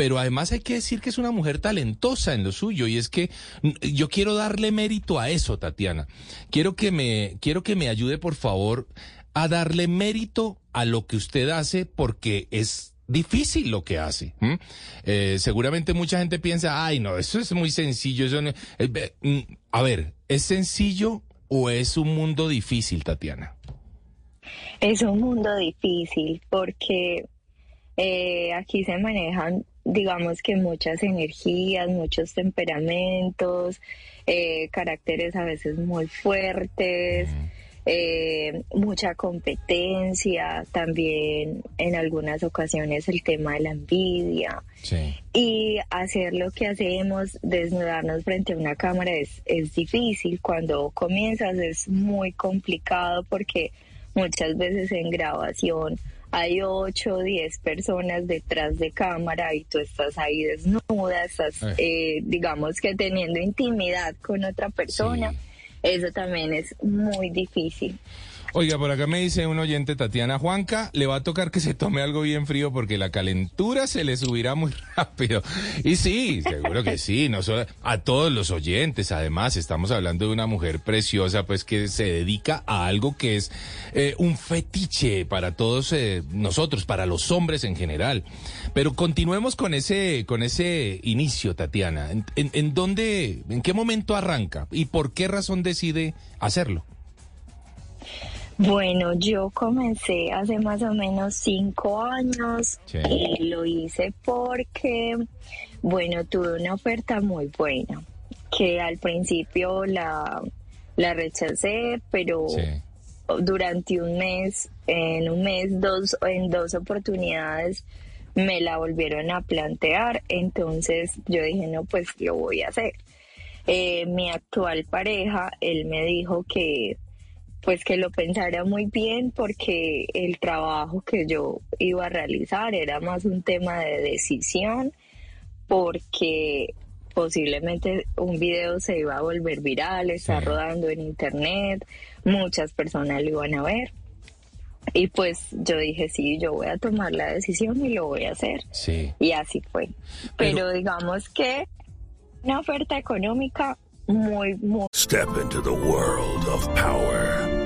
Pero además hay que decir que es una mujer talentosa en lo suyo y es que yo quiero darle mérito a eso, Tatiana. Quiero que me quiero que me ayude, por favor, a darle mérito a lo que usted hace porque es difícil lo que hace. Eh, seguramente mucha gente piensa, ay, no, eso es muy sencillo. Eso no-". Eh, a ver, ¿es sencillo o es un mundo difícil, Tatiana? Es un mundo difícil porque eh, aquí se manejan, digamos que muchas energías, muchos temperamentos, eh, caracteres a veces muy fuertes, eh, mucha competencia, también en algunas ocasiones el tema de la envidia. Sí. Y hacer lo que hacemos, desnudarnos frente a una cámara es, es difícil. Cuando comienzas es muy complicado porque muchas veces en grabación hay 8 o 10 personas detrás de cámara y tú estás ahí desnuda, estás, Eh. eh, digamos que teniendo intimidad con otra persona. Sí. Eso también es muy difícil. Oiga, por acá me dice un oyente, Tatiana Juanca, le va a tocar que se tome algo bien frío porque la calentura se le subirá muy rápido. Y sí, seguro que sí, no a todos los oyentes, además, estamos hablando de una mujer preciosa, pues que se dedica a algo que es eh, un fetiche para todos eh, nosotros, para los hombres en general. Pero continuemos con ese, con ese inicio, Tatiana. ¿En, en, en dónde, en qué momento arranca y por qué razón decide hacerlo? Bueno, yo comencé hace más o menos cinco años Sí. y lo hice porque, bueno, tuve una oferta muy buena que al principio la, la rechacé, pero Sí. durante un mes, en un mes, dos, en dos oportunidades me la volvieron a plantear, entonces yo dije, no, pues lo voy a hacer. Eh, mi actual pareja, él me dijo que pues que lo pensara muy bien porque el trabajo que yo iba a realizar era más un tema de decisión porque posiblemente un video se iba a volver viral, está Sí. rodando en internet, muchas personas lo iban a ver. Y pues yo dije, sí, yo voy a tomar la decisión y lo voy a hacer. Sí. Y así fue. Pero- Pero digamos que una oferta económica muy, muy Step into the world of power,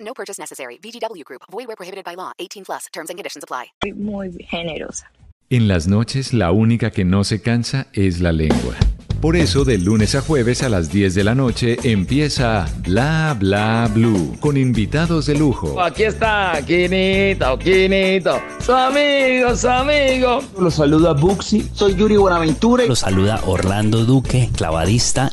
No purchase necessary. VGW Group. Void where prohibited by law. 18 plus. Terms and conditions apply. muy generosa. En las noches la única que no se cansa es la lengua. Por eso de lunes a jueves a las 10 de la noche empieza Bla Bla Blue con invitados de lujo. Aquí está, Quinito, Quinito, su amigo, su amigo. Los saluda Buxi, soy Yuri Buenaventura. Los saluda Orlando Duque, clavadista.